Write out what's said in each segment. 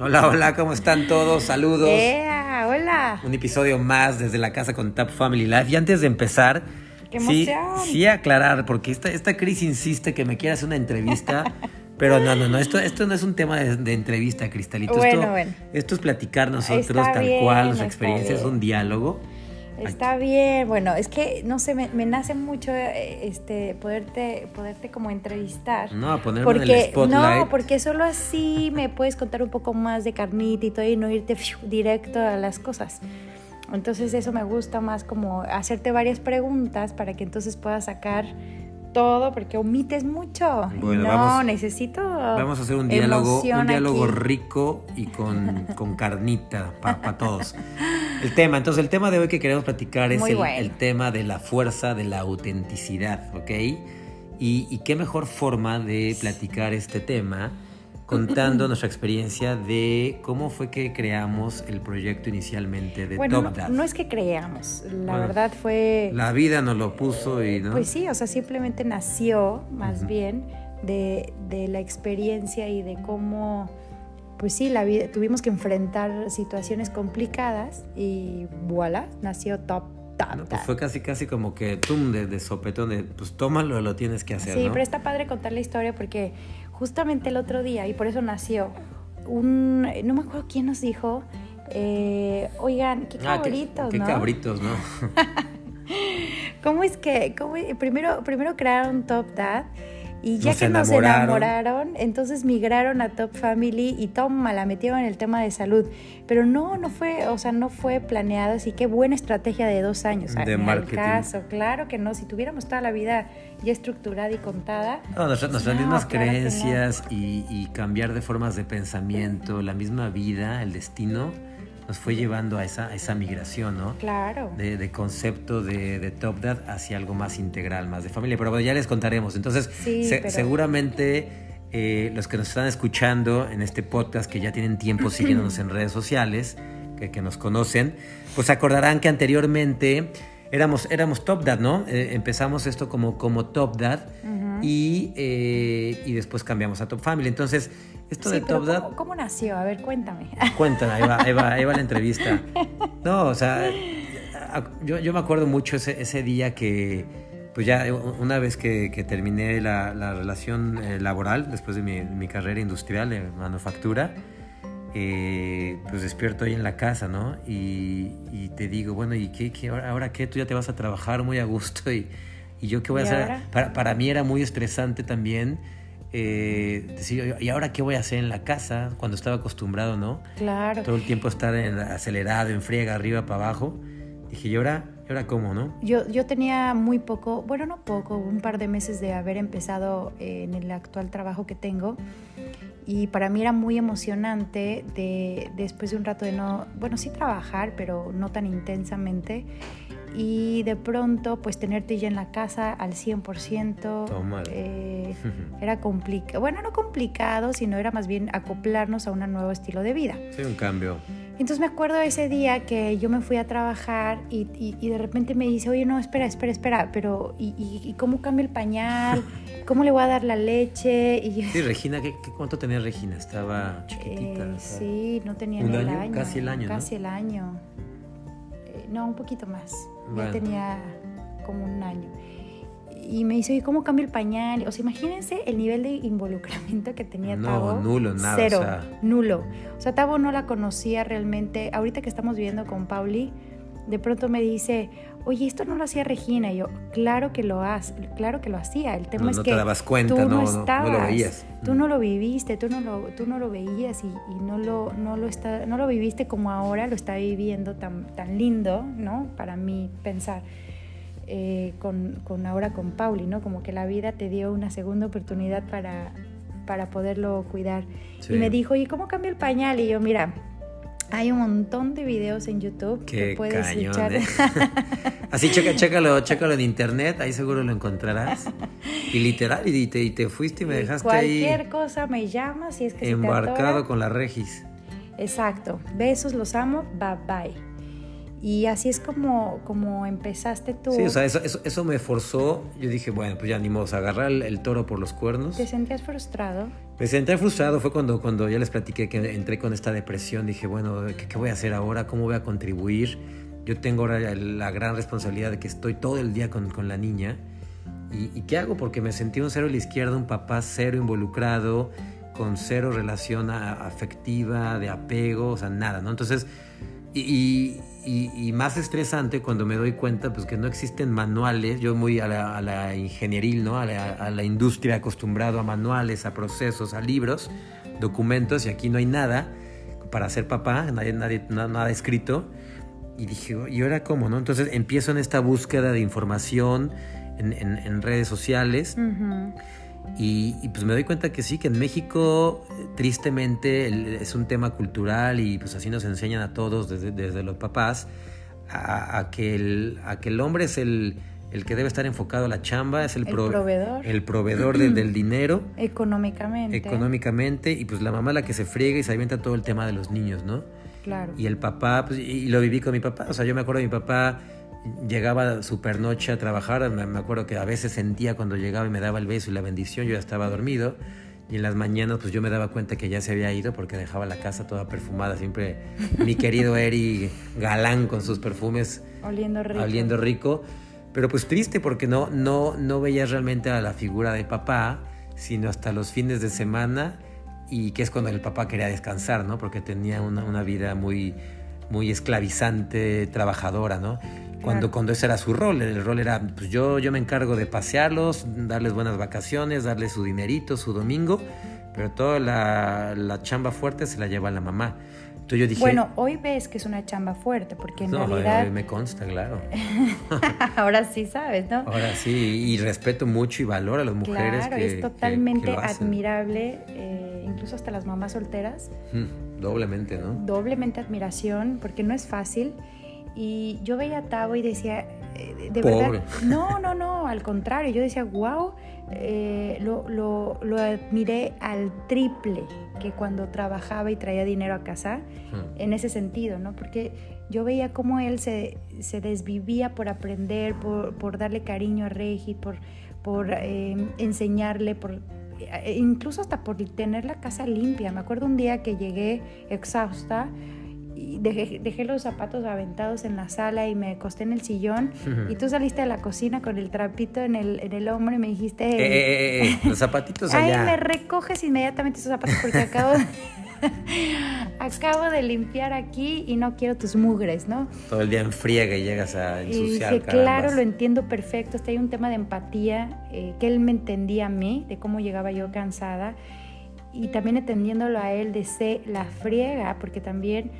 Hola, hola, ¿cómo están todos? Saludos. Yeah, hola. Un episodio más desde la casa con Tap Family Life. Y antes de empezar, ¡Qué sí, sí aclarar, porque esta, esta Cris insiste que me quiere hacer una entrevista. Pero no, no, no, esto, esto no es un tema de, de entrevista, Cristalito. Bueno, esto, bueno. esto es platicar nosotros Está tal bien, cual, nuestra experiencia es un diálogo. Está bien, bueno, es que no sé, me, me nace mucho eh, este poderte poderte como entrevistar. No, ponerme en el porque spotlight. no, porque solo así me puedes contar un poco más de carnita y todo y no irte fiu, directo a las cosas. Entonces eso me gusta más como hacerte varias preguntas para que entonces puedas sacar todo porque omites mucho. Bueno, no, vamos- necesito Vamos a hacer un diálogo, un diálogo aquí. rico y con, con carnita para todos. El tema, entonces el tema de hoy que queremos platicar es el, tema de la fuerza de la autenticidad, ¿ok? Y, y qué mejor forma de platicar este tema contando nuestra experiencia de cómo fue que creamos el proyecto inicialmente de Bueno, Top no, Dad. no es que creamos, la Bueno, verdad fue... La vida nos lo puso y no. Pues sí, o sea, simplemente nació más bien de, de la experiencia y de cómo, pues sí, la vida, tuvimos que enfrentar situaciones complicadas y voilà, nació Top Top. No, pues fue casi casi como que tum de, de sopetón de pues tómalo, lo tienes que hacer, Sí, ¿no? pero está padre contar la historia porque justamente el otro día, y por eso nació, un, no me acuerdo quién nos dijo, eh, oigan, qué Ah, qué- cabritos, qué ¿no? cabritos, ¿no? ¿Cómo es que, cómo- primero, primero crearon Top Dad y ya Nos que nos enamoraron. enamoraron, entonces migraron a Top Family y toma, la metieron en el tema de salud. Pero no, no fue, o sea, no fue planeado, así que buena estrategia de dos años. De al marketing. caso, claro que no. Si tuviéramos toda la vida ya estructurada y contada, No, nuestras, nuestras No, mismas claro que no. creencias y, y cambiar de formas de pensamiento, la misma vida, el destino, nos fue llevando a esa, a esa migración, ¿no? claro. De, de concepto de, de Top Dad hacia algo más integral, más de familia. Pero bueno, ya les contaremos. Entonces, Sí, se- pero- seguramente eh, los que nos están escuchando en este podcast, que ya tienen tiempo siguiéndonos en redes sociales, que, que nos conocen, pues acordarán que anteriormente éramos, éramos Top Dad, ¿no? Eh, empezamos esto como, como Top Dad Ujú. Y, eh, y después cambiamos a Top Family. Entonces, esto Sí, de Top Dad... ¿cómo, cómo nació? A ver, cuéntame. Cuéntame, ahí va, ahí va, ahí va la entrevista. No, o sea, yo, yo me acuerdo mucho ese, ese día que, pues ya una vez que, que terminé la, la relación eh, laboral, después de mi, mi carrera industrial de manufactura, eh, pues despierto ahí en la casa, ¿no? Y, y te digo, bueno, ¿y qué, qué ahora, ahora qué? Tú ya te vas a trabajar muy a gusto y, y yo qué voy a ¿Y hacer. Para, para mí era muy estresante también. eh, decir, ¿y ahora qué voy a hacer en la casa? Cuando estaba acostumbrado, ¿no? Claro. todo el tiempo estar en- acelerado, en friega, arriba para abajo. Dije, ¿y ahora, ¿y ahora cómo, no? Yo, yo tenía muy poco, bueno, no poco, un par de meses de haber empezado eh, en el actual trabajo que tengo. Y para mí era muy emocionante de, después de un rato de no, bueno, sí trabajar, pero no tan intensamente. Y de pronto, pues tenerte ya en la casa al 100%. Tómala. eh, era complicado, bueno, no complicado, sino era más bien acoplarnos a un nuevo estilo de vida. Sí, un cambio. Entonces me acuerdo ese día que yo me fui a trabajar y, y- y de repente me dice, oye, no, espera, espera, espera, pero ¿y, y- cómo cambio el pañal? ¿Cómo le voy a dar la leche? Y yo, Sí, Regina, ¿qué, qué- cuánto tenía Regina? Estaba chiquitita. eh, sí, no tenía ¿Un ni el año? año. Casi el año, ¿no? Casi el año. No, un poquito más. Bueno. Ya tenía como un año. Y me dice, oye, ¿cómo cambio el pañal? O sea, imagínense el nivel de involucramiento que tenía No, Tavo. nulo, nada, Cero, o sea. nulo. O sea, Tavo no la conocía realmente. Ahorita que estamos viviendo con Pauli, de pronto me dice, oye, esto no lo hacía Regina. Y yo, claro que lo hace, claro que lo hacía. El tema No- es no que te dabas cuenta, tú no- no, no- no lo estabas, veías. Tú Mm. no lo viviste, tú no lo, tú no lo veías y, y no, lo, no, lo está, no lo viviste como ahora lo está viviendo tan, tan lindo, ¿no? Para mí pensar. eh, con, con ahora con Pauli, ¿no? Como que la vida te dio una segunda oportunidad para, para poderlo cuidar. Sí. Y me dijo, ¿y cómo cambio el pañal? Y yo, mira, hay un montón de videos en YouTube Qué que puedes cañón, echar. ¿eh? Así, checa, chécalo, chécalo en internet, ahí seguro lo encontrarás. Y literal, y te, y te fuiste y me Y dejaste Cualquier ahí cosa me llamas si es que se te embarcado con la Regis. Exacto. Besos, los amo. Bye bye. Y así es como, como empezaste tú. Sí, o sea, eso, eso, eso me forzó. Yo dije, bueno, pues ya ni modo, agarrar el, el, toro por los cuernos. ¿Te sentías frustrado? Me sentí frustrado. Fue cuando, cuando ya les platiqué que entré con esta depresión. Dije, bueno, ¿qué, qué voy a hacer ahora? ¿Cómo voy a contribuir? Yo tengo ahora la gran responsabilidad de que estoy todo el día con, con la niña. ¿Y, ¿Y, qué hago? Porque me sentí un cero a la izquierda, un papá cero involucrado, con cero relación afectiva, de apego, o sea, nada, ¿no? Entonces, y, y, y, más estresante cuando me doy cuenta pues que no existen manuales, yo muy a la, a la ingenieril, ¿no? A la, a la, industria acostumbrado a manuales, a procesos, a libros, documentos y aquí no hay nada para ser papá, nadie, nadie, nada, nada escrito. Y dije, ¿y ahora cómo, no? Entonces empiezo en esta búsqueda de información en, en, en redes sociales. Uh -huh. Y, y, pues me doy cuenta que sí, que en México tristemente el, es un tema cultural y pues así nos enseñan a todos desde, desde los papás a, a, que el, a que el hombre es el, el que debe estar enfocado a la chamba, es el, el pro, proveedor, el proveedor de, del dinero. Económicamente. Económicamente y pues la mamá la que se friega y se avienta todo el tema de los niños, ¿no? Claro. Y el papá, pues, y lo viví con mi papá, o sea, yo me acuerdo de mi papá llegaba super noche a trabajar, me acuerdo que a veces sentía cuando llegaba y me daba el beso y la bendición, yo ya estaba dormido y en las mañanas pues yo me daba cuenta que ya se había ido porque dejaba la casa toda perfumada, siempre mi querido Eri galán con sus perfumes oliendo rico. Oliendo rico, pero pues triste porque no no no veía realmente a la figura de papá, sino hasta los fines de semana y que es cuando el papá quería descansar, ¿no? Porque tenía una, una vida muy muy esclavizante, trabajadora, ¿no? Cuando, cuando ese era su rol, el rol era, pues yo, yo me encargo de pasearlos, darles buenas vacaciones, darles su dinerito, su domingo, pero toda la, la chamba fuerte se la lleva la mamá. Entonces yo dije... Bueno, hoy ves que es una chamba fuerte, porque en no, realidad... Hoy me consta, claro. Ahora sí sabes, ¿no? Ahora sí, y respeto mucho y valoro a las mujeres claro, que es totalmente que, que admirable, eh, incluso hasta las mamás solteras. Mm, doblemente, ¿no? Doblemente admiración, porque no es fácil. Y yo veía a Tavo y decía, eh, de Pobre. verdad, no, no, no, al contrario, yo decía, wow, eh, lo, lo, lo, admiré al triple que cuando trabajaba y traía dinero a casa, en ese sentido, ¿no? Porque yo veía cómo él se, se desvivía por aprender, por, por, darle cariño a Regi, por, por eh, enseñarle, por incluso hasta por tener la casa limpia. Me acuerdo un día que llegué exhausta y dejé, dejé, los zapatos aventados en la sala y me acosté en el sillón. Y tú saliste de la cocina con el trapito en el, en el hombro y me dijiste eh, eh, eh, los zapatitos allá ay me recoges inmediatamente esos zapatos porque acabo de, acabo de limpiar aquí y no quiero tus mugres no todo el día en friega y llegas a ensuciar y dije, claro lo entiendo perfecto está hay un tema de empatía eh, que él me entendía a mí de cómo llegaba yo cansada y también entendiéndolo a él de la friega porque también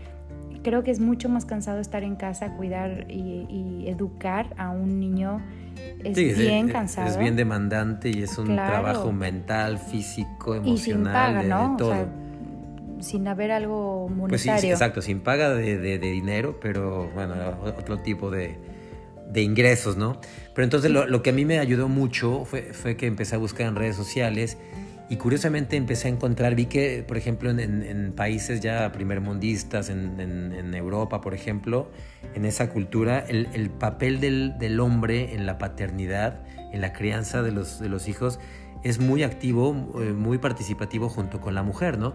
creo que es mucho más cansado estar en casa, cuidar y, y educar a un niño. Es sí, bien es, cansado. Es bien demandante y es un claro. trabajo mental, físico, emocional, y sin paga, de, ¿no? de todo. O sea, sin haber algo monetario. Pues sí, sí, exacto, sin paga de, de, de, dinero, pero bueno, otro tipo de, de ingresos, ¿no? Pero entonces lo, lo, que a mí me ayudó mucho fue, fue que empecé a buscar en redes sociales y curiosamente empecé a encontrar, vi que, por ejemplo, en, países ya primermundistas, en, en, Europa, por ejemplo, en esa cultura, el, el papel del, hombre en la paternidad, en la crianza de los, hijos, es muy activo, eh, muy participativo junto con la mujer, ¿no?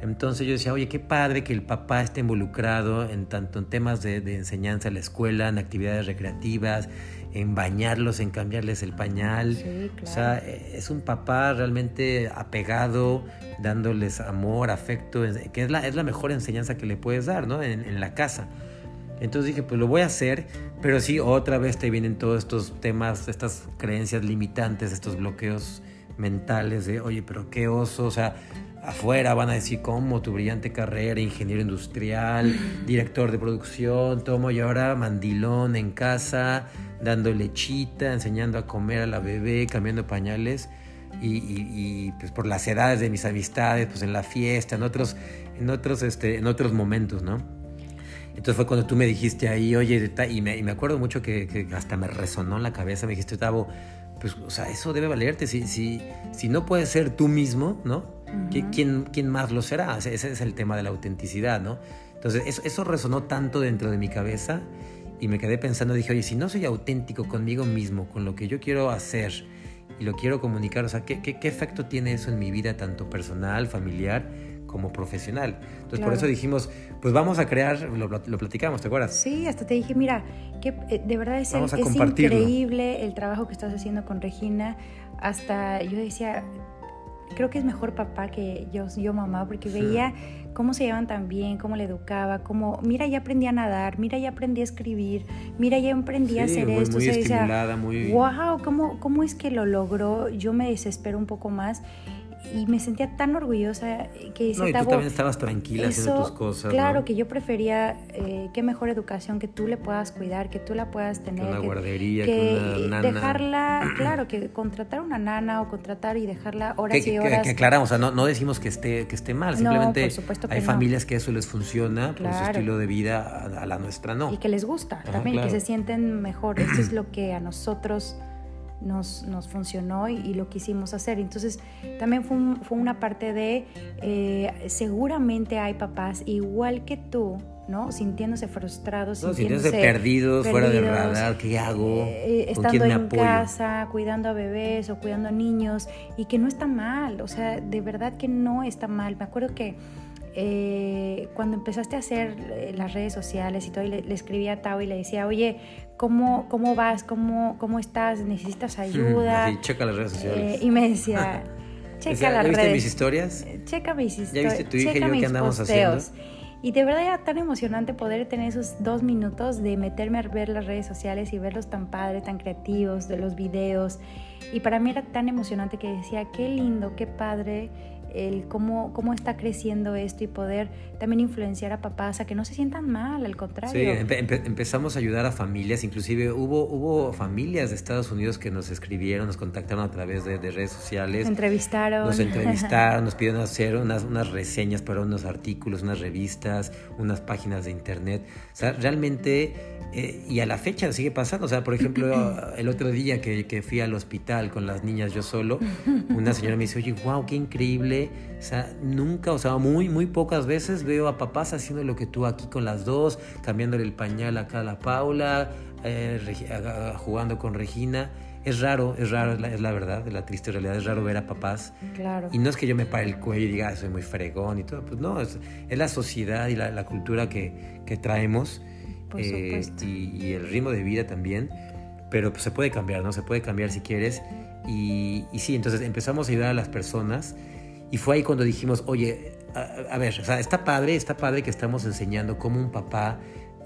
Entonces yo decía, oye, qué padre que el papá esté involucrado en tanto en temas de enseñanza en la escuela, en actividades recreativas, en bañarlos, en cambiarles el pañal. Sí, claro. O sea, es un papá realmente apegado, dándoles amor, afecto, que es la, es la mejor enseñanza que le puedes dar, ¿no? En, en, la casa. Entonces dije, pues lo voy a hacer, pero sí, otra vez te vienen todos estos temas, estas creencias limitantes, estos bloqueos mentales de, oye, pero qué oso, o sea, afuera van a decir cómo tu brillante carrera, ingeniero industrial, director de producción, tomo y ahora mandilón en casa, dando lechita, enseñando a comer a la bebé, cambiando pañales. Y, y, y, pues por las edades de mis amistades, pues en la fiesta, en otros, en otros, este, en otros momentos, ¿no? Entonces fue cuando tú me dijiste ahí, oye, y me, y me acuerdo mucho que, que, hasta me resonó en la cabeza, me dijiste, Tavo, pues, o sea, eso debe valerte, si, si, si no puedes ser tú mismo, ¿no? Uh -huh. ¿Quién, ¿Quién más lo será? Ese es el tema de la autenticidad, ¿no? Entonces, eso, eso resonó tanto dentro de mi cabeza y me quedé pensando, dije, oye, si no soy auténtico conmigo mismo, con lo que yo quiero hacer y lo quiero comunicar, o sea, ¿qué, qué, qué efecto tiene eso en mi vida, tanto personal, familiar, como profesional? Entonces, por eso dijimos, pues vamos a crear, lo, lo, platicamos, ¿te acuerdas? Sí, hasta te dije, mira, que eh, de verdad es, el, es increíble el trabajo que estás haciendo con Regina. Hasta yo decía, creo que es mejor papá que yo, yo mamá, porque veía cómo se llevan tan bien, cómo le educaba, cómo, mira, ya aprendí a nadar, mira, ya aprendí a escribir, mira, ya aprendí a hacer esto. Muy estimulada, muy... Wow, ¿cómo, ¿cómo es que lo logró? Yo me desespero un poco más y me sentía tan orgullosa que no, y tú también estabas tranquila haciendo tus cosas claro que yo prefería eh, qué mejor educación que tú le puedas cuidar que tú la puedas tener una guardería que una nana. dejarla claro que contratar una nana o contratar y dejarla horas y horas. que, que aclaramos o sea, no, no decimos que esté que esté mal simplemente hay familias que eso les funciona por su estilo de vida a, la nuestra no. Y que les gusta también que se sienten mejor. Esto es lo que a nosotros nos, nos funcionó y, lo quisimos hacer. Entonces, también fue, fue una parte de, eh, seguramente hay papás igual que tú, ¿no? Sintiéndose frustrados, no, sintiéndose, perdidos, fuera de radar, ¿qué hago? Eh, estando en casa, cuidando a bebés o cuidando a niños, y que no está mal, o sea, de verdad que no está mal. Me acuerdo que eh, cuando empezaste a hacer eh, las redes sociales y todo, le, le, escribía a Tao y le decía, oye, ¿cómo, cómo vas? ¿Cómo, ¿Cómo estás? ¿Necesitas ayuda? Así, checa las redes sociales. Eh, y me decía, checa las ¿viste redes. mis historias? Checa mis historias. ¿Ya viste tu hija y yo qué andamos posteos. haciendo? Y de verdad era tan emocionante poder tener esos dos minutos de meterme a ver las redes sociales y verlos tan padres, tan creativos, de los videos. Y para mí era tan emocionante que decía, qué lindo, qué padre el cómo, cómo está creciendo esto y poder también influenciar a papás a que no se sientan mal, al contrario. Sí, empe empe empezamos a ayudar a familias, inclusive hubo, hubo familias de Estados Unidos que nos escribieron, nos contactaron a través de, de redes sociales. Nos entrevistaron. Nos entrevistaron, nos pidieron hacer unas, unas reseñas para unos artículos, unas revistas, unas páginas de internet. O sea, realmente, eh, y a la fecha sigue pasando. O sea, por ejemplo, el otro día que, que fui al hospital con las niñas yo solo, una señora me dice, oye, wow, qué increíble o sea, nunca, o sea, muy, muy pocas veces veo a papás haciendo lo que tú aquí con las dos, cambiándole el pañal acá a la Paula, eh, jugando con Regina. Es raro, es raro, es la, es la, verdad, la triste realidad, es raro ver a papás. Claro. Y no es que yo me pare el cuello y diga, soy muy fregón y todo, pues no, es, es la sociedad y la, la cultura que, que traemos eh, y, y, el ritmo de vida también, pero pues, se puede cambiar, ¿no? Se puede cambiar si quieres. Y, y sí, entonces empezamos a ayudar a las personas y fue ahí cuando dijimos, oye, a, a, ver, o sea, está padre, está padre que estamos enseñando cómo un papá,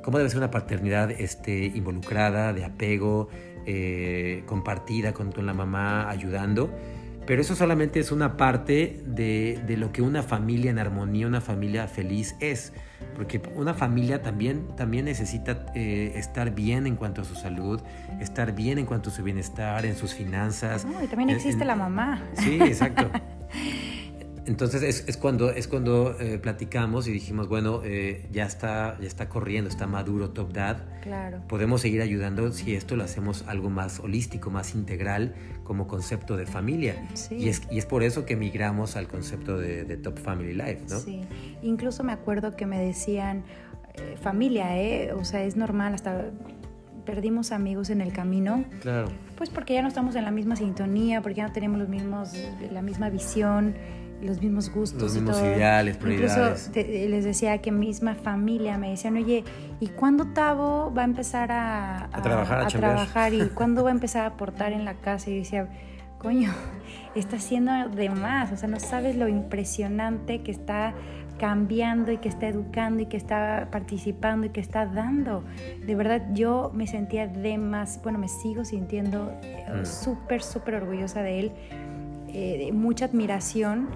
cómo debe ser una paternidad este, involucrada, de apego, eh, compartida con, con, la mamá, ayudando. Pero eso solamente es una parte de, de, lo que una familia en armonía, una familia feliz es. Porque una familia también, también necesita eh, estar bien en cuanto a su salud, estar bien en cuanto a su bienestar, en sus finanzas. No, y también existe en, la mamá. Sí, exacto. Entonces es, es, cuando, es cuando eh, platicamos y dijimos, bueno, eh, ya, está, ya está corriendo, está maduro Top Dad. Claro. Podemos seguir ayudando si esto lo hacemos algo más holístico, más integral como concepto de familia. Sí. Y, es, y es por eso que migramos al concepto de, de Top Family Life, ¿no? Sí. Incluso me acuerdo que me decían, eh, familia, ¿eh? O sea, es normal, hasta perdimos amigos en el camino. Claro. Pues porque ya no estamos en la misma sintonía, porque ya no tenemos los mismos, la misma visión los mismos gustos. Los mismos y todo. ideales, prioridades. Incluso te, les decía que misma familia me decían, oye, ¿y cuándo Tavo va a empezar a, a, a trabajar? A, a trabajar ¿Y cuándo va a empezar a aportar en la casa? Y decía, coño, está haciendo de más. O sea, no sabes lo impresionante que está cambiando y que está educando y que está participando y que está dando. De verdad, yo me sentía de más, bueno, me sigo sintiendo mm. súper, súper orgullosa de él eh, mucha admiración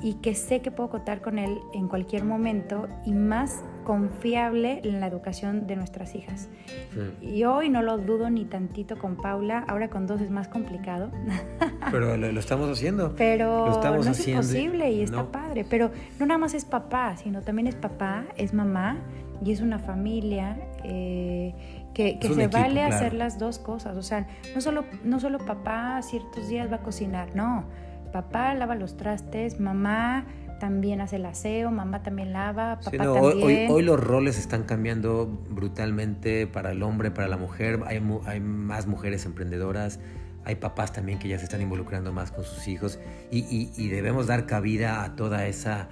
y que sé que puedo contar con él en cualquier momento y más confiable en la educación de nuestras hijas. Sí. Y hoy no lo dudo ni tantito con Paula, ahora con dos es más complicado. Pero lo, lo estamos haciendo. Pero lo estamos no haciendo. es imposible y está no. padre. Pero no nada más es papá, sino también es papá, es mamá y es una familia. Eh, que, que se equipo, vale claro. hacer las dos cosas. O sea, no solo, no solo papá ciertos días va a cocinar, no papá lava los trastes, mamá también hace el aseo, mamá también lava, papá también. Hoy, hoy, los roles están cambiando brutalmente para el hombre, para la mujer. Hay, hay más mujeres emprendedoras, hay papás también que ya se están involucrando más con sus hijos y, debemos dar cabida a toda esa,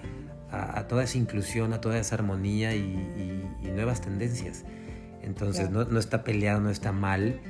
a, toda esa inclusión, a toda esa armonía y, nuevas tendencias. Entonces no, no, está peleado, no está mal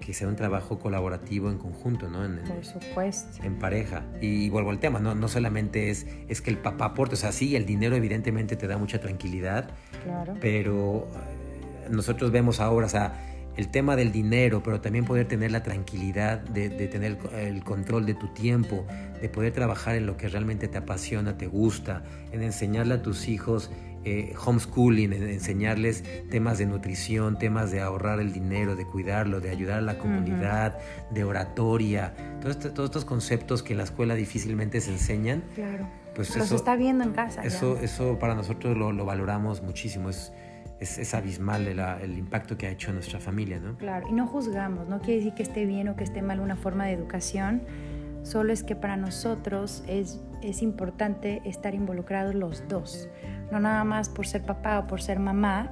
que, sea un trabajo colaborativo en conjunto, ¿no? En, Por supuesto. En pareja. Y, vuelvo al tema, no, no solamente es, es que el papá aporte, o sea, sí, el dinero evidentemente te da mucha tranquilidad, claro. pero eh, nosotros vemos ahora, o sea, el tema del dinero, pero también poder tener la tranquilidad de, de, tener el control de tu tiempo, de poder trabajar en lo que realmente te apasiona, te gusta, en enseñarle a tus hijos eh, homeschooling, enseñarles temas de nutrición, temas de ahorrar el dinero, de cuidarlo, de ayudar a la comunidad, de oratoria, todos, este, todos estos conceptos que en la escuela difícilmente se enseñan. Claro. Pues Los está viendo en casa. Eso, eso para nosotros lo, valoramos muchísimo. Es, es, abismal el, el, impacto que ha hecho en nuestra familia, ¿no? Claro, y no juzgamos, no quiere decir que esté bien o que esté mal una forma de educación, solo es que para nosotros es, es importante estar involucrados los dos no nada más por ser papá o por ser mamá,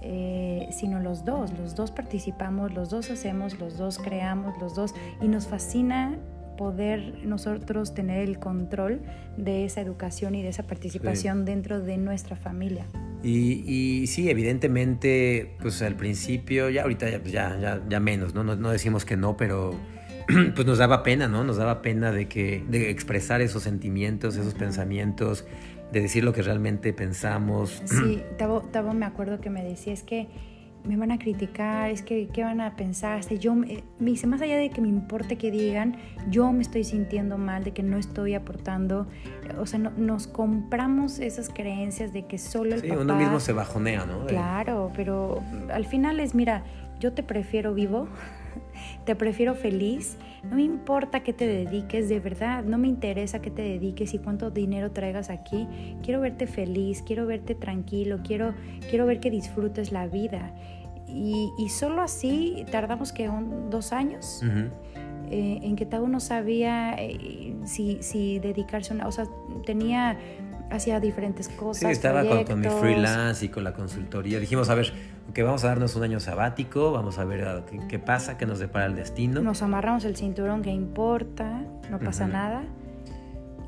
eh, sino los dos, los dos participamos, los dos hacemos, los dos creamos, los dos, y nos fascina poder nosotros tener el control de esa educación y de esa participación dentro de nuestra familia. Y, sí, evidentemente, pues al principio, ya ahorita ya, ya, ya, menos, ¿no? ¿no? ¿no? decimos que no, pero pues nos daba pena, ¿no? Nos daba pena de, que, de expresar esos sentimientos, esos pensamientos, de decir lo que realmente pensamos. Sí, Tavo, me acuerdo que me decía, es que me van a criticar, es que qué van a pensar, yo me, dice, más allá de que me importe que digan, yo me estoy sintiendo mal, de que no estoy aportando, o sea, nos compramos esas creencias de que solo el sí, uno mismo se bajonea, ¿no? Claro, pero al final es, mira, yo te prefiero vivo te prefiero feliz. No me importa que te dediques, de verdad, no me interesa que te dediques y cuánto dinero traigas aquí. Quiero verte feliz, quiero verte tranquilo, quiero, quiero ver que disfrutes la vida. Y, solo así tardamos que dos años. Eh, en que cada uno sabía eh, si, si dedicarse a una, o sea, tenía hacía diferentes cosas. Sí, estaba con, mi freelance y con la consultoría. Dijimos, a ver, que vamos a darnos un año sabático, vamos a ver qué, pasa, qué nos depara el destino. Nos amarramos el cinturón que importa, no pasa nada.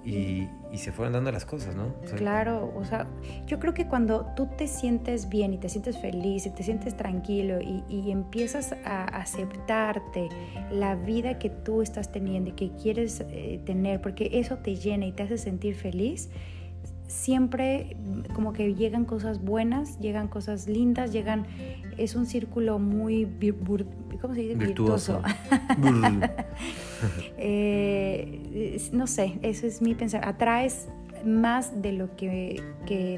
Y, se fueron dando las cosas, ¿no? claro, o sea, yo creo que cuando tú te sientes bien y te sientes feliz y te sientes tranquilo y, empiezas a aceptarte la vida que tú estás teniendo y que quieres eh, tener, porque eso te llena y te hace sentir feliz, siempre como que llegan cosas buenas, llegan cosas lindas, llegan, es un círculo muy, ¿cómo se dice? Virtuoso. Eh, no sé, eso es mi pensar. Atraes más de lo que,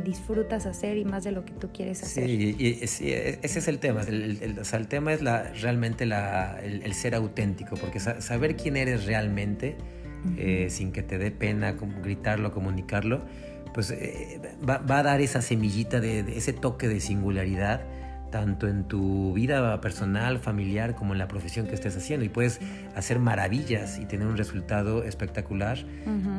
disfrutas hacer y más de lo que tú quieres hacer. Sí, y, ese es el tema. El, o sea, el tema es la, realmente la, el, ser auténtico, porque saber quién eres realmente, eh, sin que te dé pena gritarlo, comunicarlo, pues eh, va, a dar esa semillita de, ese toque de singularidad tanto en tu vida personal, familiar, como en la profesión que estés haciendo. Y puedes hacer maravillas y tener un resultado espectacular,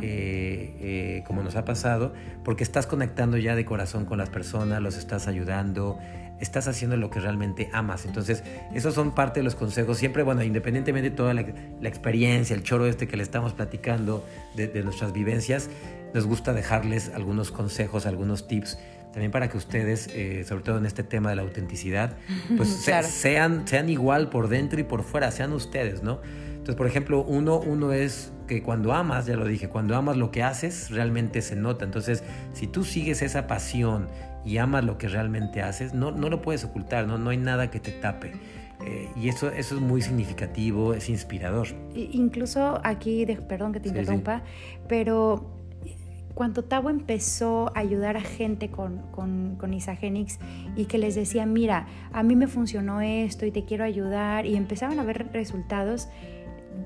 eh, eh, como nos ha pasado, porque estás conectando ya de corazón con las personas, los estás ayudando, estás haciendo lo que realmente amas. Entonces, esos son parte de los consejos. Siempre, bueno, independientemente de toda la, experiencia, el choro este que le estamos platicando de nuestras vivencias, nos gusta dejarles algunos consejos, algunos tips, también para que ustedes, eh, sobre todo en este tema de la autenticidad, pues sean, sean igual por dentro y por fuera, sean ustedes, ¿no? Entonces, por ejemplo, uno, uno es que cuando amas, ya lo dije, cuando amas lo que haces, realmente se nota. Entonces, si tú sigues esa pasión y amas lo que realmente haces, no, no lo puedes ocultar, no, no hay nada que te tape. Eh, y eso, eso es muy significativo, es inspirador. Incluso aquí, perdón que te interrumpa, pero cuando Tavo empezó a ayudar a gente con, con, con Isagenix y que les decía, mira, a mí me funcionó esto y te quiero ayudar y empezaban a ver resultados,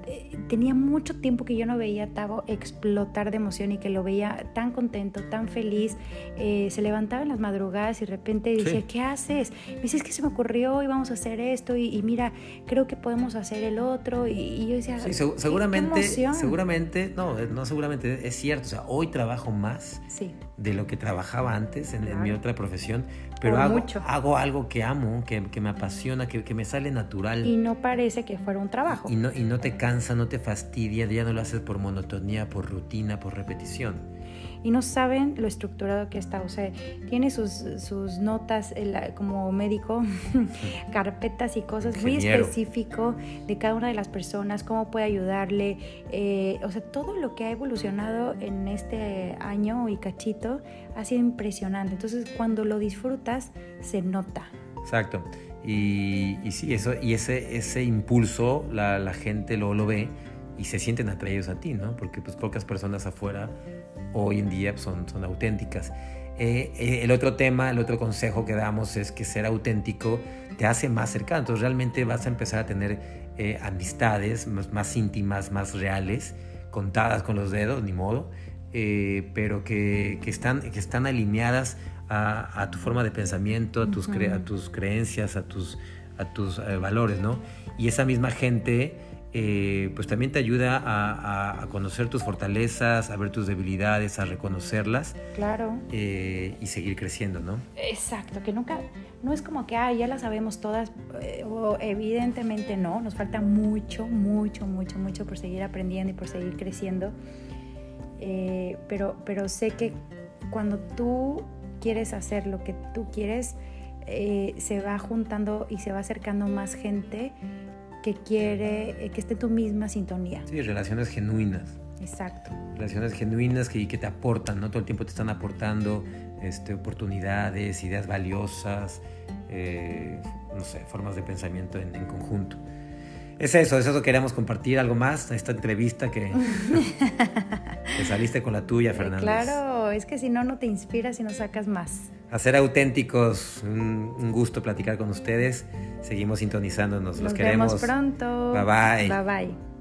eh, tenía mucho tiempo que yo no veía a Tavo explotar de emoción y que lo veía tan contento, tan feliz. Eh, se levantaba en las madrugadas y de repente decía, ¿qué haces? Me dice, es que se me ocurrió y vamos a hacer esto y, mira, creo que podemos hacer el otro. Y, yo decía, sí, seguramente, seguramente, no, no seguramente, es cierto, o sea, hoy trabajo más de lo que trabajaba antes en, mi otra profesión, pero hago, hago, algo que amo, que, que me apasiona, que, que, me sale natural. Y no parece que fuera un trabajo. Y no, y no te cansa, no te fastidia, ya no lo haces por monotonía, por rutina, por repetición. Y no saben lo estructurado que está, o sea, tiene sus, sus notas como médico, carpetas y cosas muy específico de cada una de las personas, cómo puede ayudarle, eh, o sea, todo lo que ha evolucionado en este año y cachito ha sido impresionante. Entonces, cuando lo disfrutas, se nota. Exacto. Y, y sí, eso, y ese, ese impulso la, la gente lo, lo ve y se sienten atraídos a ti, ¿no? Porque pues pocas personas afuera hoy en día pues, son, son auténticas. Eh, eh, el otro tema, el otro consejo que damos es que ser auténtico te hace más cercano. Entonces realmente vas a empezar a tener eh, amistades más, más, íntimas, más reales, contadas con los dedos, ni modo, pero que, que, están, que están alineadas a, tu forma de pensamiento, a tus, a tus creencias, a tus, a tus eh, valores, ¿no? Y esa misma gente, eh, pues también te ayuda a, conocer tus fortalezas, a ver tus debilidades, a reconocerlas. Claro. Eh, y seguir creciendo, ¿no? Exacto, que nunca, no es como que, ah, ya las sabemos todas, o evidentemente no, nos falta mucho, mucho, mucho, mucho por seguir aprendiendo y por seguir creciendo. pero, pero sé que cuando tú quieres hacer lo que tú quieres, eh, se va juntando y se va acercando más gente que quiere, eh, que esté en tu misma sintonía. Sí, relaciones genuinas. Exacto. Relaciones genuinas que, que te aportan, ¿no? Todo el tiempo te están aportando este, oportunidades, ideas valiosas, eh, no sé, formas de pensamiento en, en conjunto. Es eso, eso que queremos compartir. ¿Algo más? Esta entrevista que, que saliste con la tuya, Fernández. Claro, es que si no, no te inspiras y no sacas más. A ser auténticos, un, gusto platicar con ustedes. Seguimos sintonizándonos. Nos Los queremos. vemos pronto. Bye bye. Bye bye.